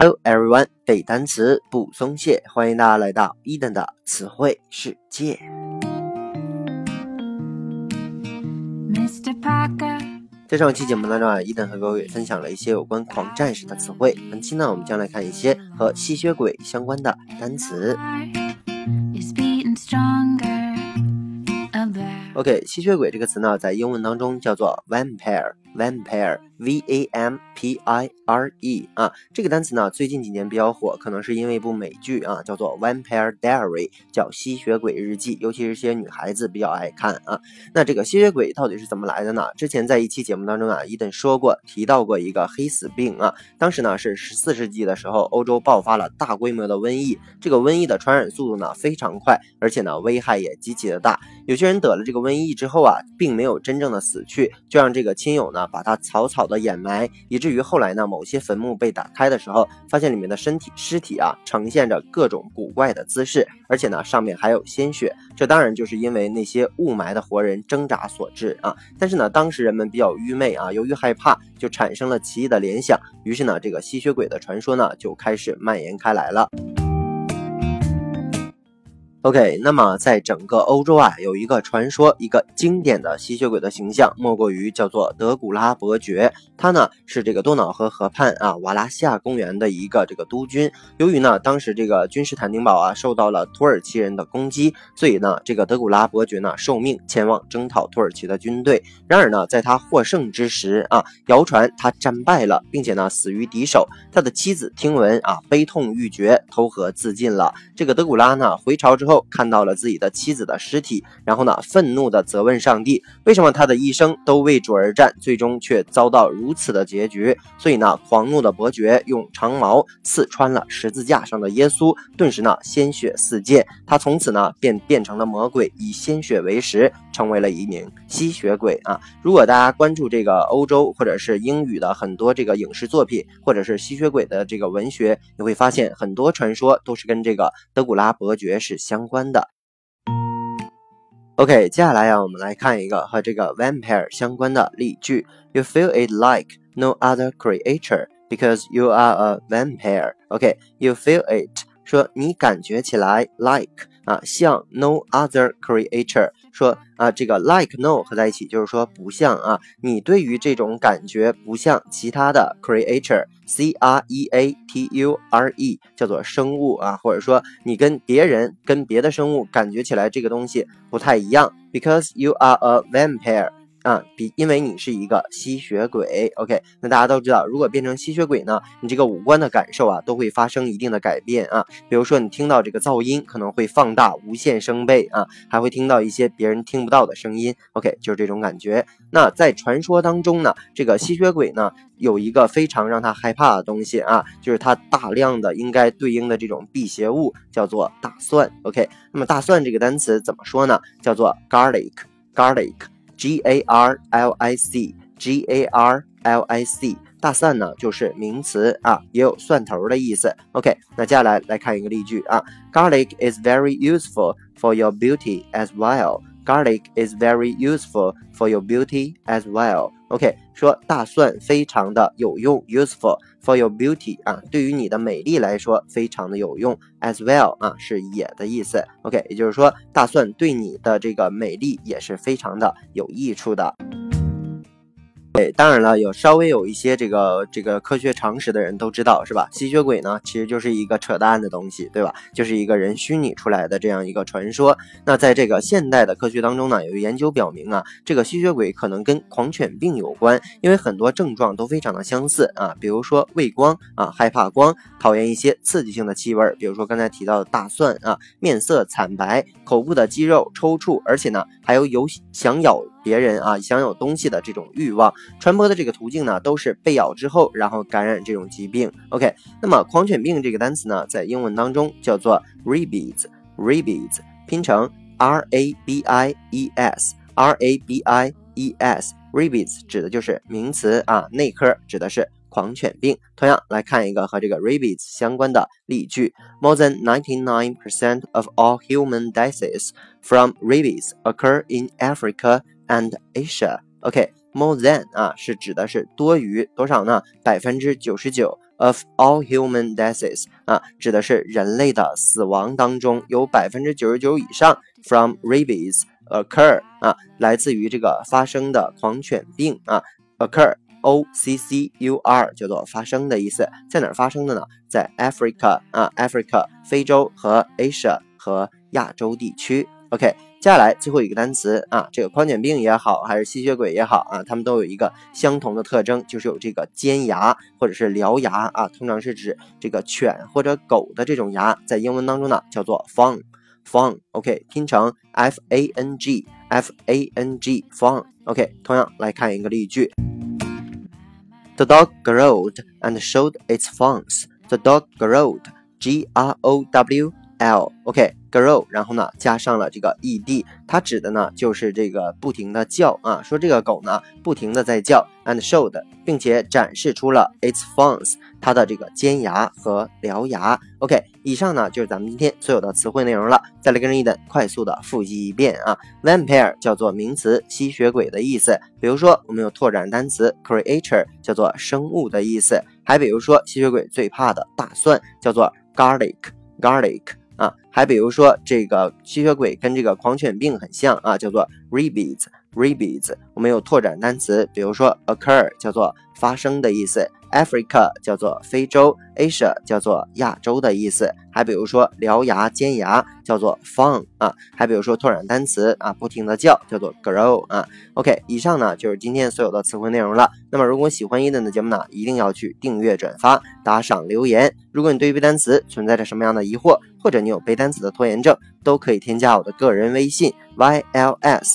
Hello everyone，背单词不松懈，欢迎大家来到伊登的词汇世界。在上期节目当中啊，伊登和各位分享了一些有关狂战士的词汇。本期呢，我们将来看一些和吸血鬼相关的单词。OK，吸血鬼这个词呢，在英文当中叫做 vampire 啊，这个单词呢，最近几年比较火，可能是因为一部美剧啊，叫做 Vampire Diary，叫吸血鬼日记，尤其是些女孩子比较爱看啊。那这个吸血鬼到底是怎么来的呢？之前在一期节目当中啊，伊登说过，提到过一个黑死病啊，当时呢是十四世纪的时候，欧洲爆发了大规模的瘟疫，这个瘟疫的传染速度呢非常快，而且呢危害也极其的大，有些人得了这个。瘟疫之后啊，并没有真正的死去，就让这个亲友呢把他草草的掩埋，以至于后来呢，某些坟墓被打开的时候，发现里面的身体尸体啊呈现着各种古怪的姿势，而且呢上面还有鲜血，这当然就是因为那些雾霾的活人挣扎所致啊。但是呢，当时人们比较愚昧啊，由于害怕，就产生了奇异的联想，于是呢，这个吸血鬼的传说呢就开始蔓延开来了。OK，那么在整个欧洲啊，有一个传说，一个经典的吸血鬼的形象，莫过于叫做德古拉伯爵。他呢是这个多瑙河河畔啊瓦拉西亚公园的一个这个督军。由于呢当时这个君士坦丁堡啊受到了土耳其人的攻击，所以呢这个德古拉伯爵呢受命前往征讨土耳其的军队。然而呢在他获胜之时啊，谣传他战败了，并且呢死于敌手。他的妻子听闻啊悲痛欲绝，投河自尽了。这个德古拉呢回朝之后看到了自己的妻子的尸体，然后呢愤怒的责问上帝，为什么他的一生都为主而战，最终却遭到如此的结局？所以呢狂怒的伯爵用长矛刺穿了十字架上的耶稣，顿时呢鲜血四溅，他从此呢便变成了魔鬼，以鲜血为食，成为了一名吸血鬼啊！如果大家关注这个欧洲或者是英语的很多这个影视作品，或者是吸血鬼的这个文学，你会发现很多传说都是跟这个德古拉伯爵是相关的。OK，接下来呀，我们来看一个和这个 vampire 相关的例句。You feel it like no other creature because you are a vampire. OK，you feel it，说你感觉起来 like 啊，像 no other creature。说啊，这个 like no 合在一起就是说不像啊，你对于这种感觉不像其他的 creature，c r e a t u r e 叫做生物啊，或者说你跟别人跟别的生物感觉起来这个东西不太一样，because you are a vampire。啊，比因为你是一个吸血鬼，OK，那大家都知道，如果变成吸血鬼呢，你这个五官的感受啊，都会发生一定的改变啊。比如说，你听到这个噪音可能会放大无限声倍啊，还会听到一些别人听不到的声音，OK，就是这种感觉。那在传说当中呢，这个吸血鬼呢，有一个非常让他害怕的东西啊，就是他大量的应该对应的这种辟邪物，叫做大蒜，OK。那么大蒜这个单词怎么说呢？叫做 garlic，garlic。G A R L I C，G A R L I C，大蒜呢就是名词啊，也有蒜头的意思。OK，那接下来来看一个例句啊，Garlic is very useful for your beauty as well. Garlic is very useful for your beauty as well. OK，说大蒜非常的有用，useful For your beauty 啊，对于你的美丽来说非常的有用，as well 啊是也的意思。OK，也就是说大蒜对你的这个美丽也是非常的有益处的。对，当然了，有稍微有一些这个这个科学常识的人都知道，是吧？吸血鬼呢，其实就是一个扯淡的东西，对吧？就是一个人虚拟出来的这样一个传说。那在这个现代的科学当中呢，有研究表明啊，这个吸血鬼可能跟狂犬病有关，因为很多症状都非常的相似啊，比如说畏光啊，害怕光，讨厌一些刺激性的气味，比如说刚才提到的大蒜啊，面色惨白，口部的肌肉抽搐，而且呢，还有有想咬。别人啊，想有东西的这种欲望传播的这个途径呢，都是被咬之后，然后感染这种疾病。OK，那么狂犬病这个单词呢，在英文当中叫做 rabies，rabies 拼成 r a b i e s，r a b i e s，rabies 指的就是名词啊，内科指的是。狂犬病。同样来看一个和这个 rabies 相关的例句：More than 99% of all human deaths from rabies occur in Africa and Asia. OK，more than 啊是指的是多于多少呢？百分之九十九 of all human deaths 啊，指的是人类的死亡当中有百分之九十九以上 from rabies occur 啊，来自于这个发生的狂犬病啊，occur o c c u r 叫做发生的意思，在哪儿发生的呢？在 Africa 啊，Africa 非洲和 Asia 和亚洲地区。OK。接下来最后一个单词啊，这个狂犬病也好，还是吸血鬼也好啊，它们都有一个相同的特征，就是有这个尖牙或者是獠牙啊，通常是指这个犬或者狗的这种牙，在英文当中呢叫做 fang，fang，OK，拼成 f a n g，f a n g，fang，OK，同样来看一个例句：The dog growled and showed its fangs. The dog growled, G R O W L，OK。grow，然后呢，加上了这个 ed，它指的呢就是这个不停的叫啊，说这个狗呢不停的在叫，and showed，并且展示出了 its fangs，它的这个尖牙和獠牙。OK，以上呢就是咱们今天所有的词汇内容了，再来跟着一等快速的复习一遍啊。vampire 叫做名词，吸血鬼的意思。比如说我们有拓展单词 creature，叫做生物的意思。还比如说吸血鬼最怕的大蒜，叫做 garlic，garlic。啊，还比如说这个吸血鬼跟这个狂犬病很像啊，叫做 rabies rabies，rabies。我们有拓展单词，比如说 occur 叫做发生的意思，Africa 叫做非洲，Asia 叫做亚洲的意思。还比如说獠牙、尖牙叫做 fang 啊，还比如说拓展单词啊，不停的叫叫做 grow 啊。OK，以上呢就是今天所有的词汇内容了。那么如果喜欢一等的节目呢，一定要去订阅、转发、打赏、留言。如果你对于背单词存在着什么样的疑惑，或者你有背单词的拖延症，都可以添加我的个人微信 yls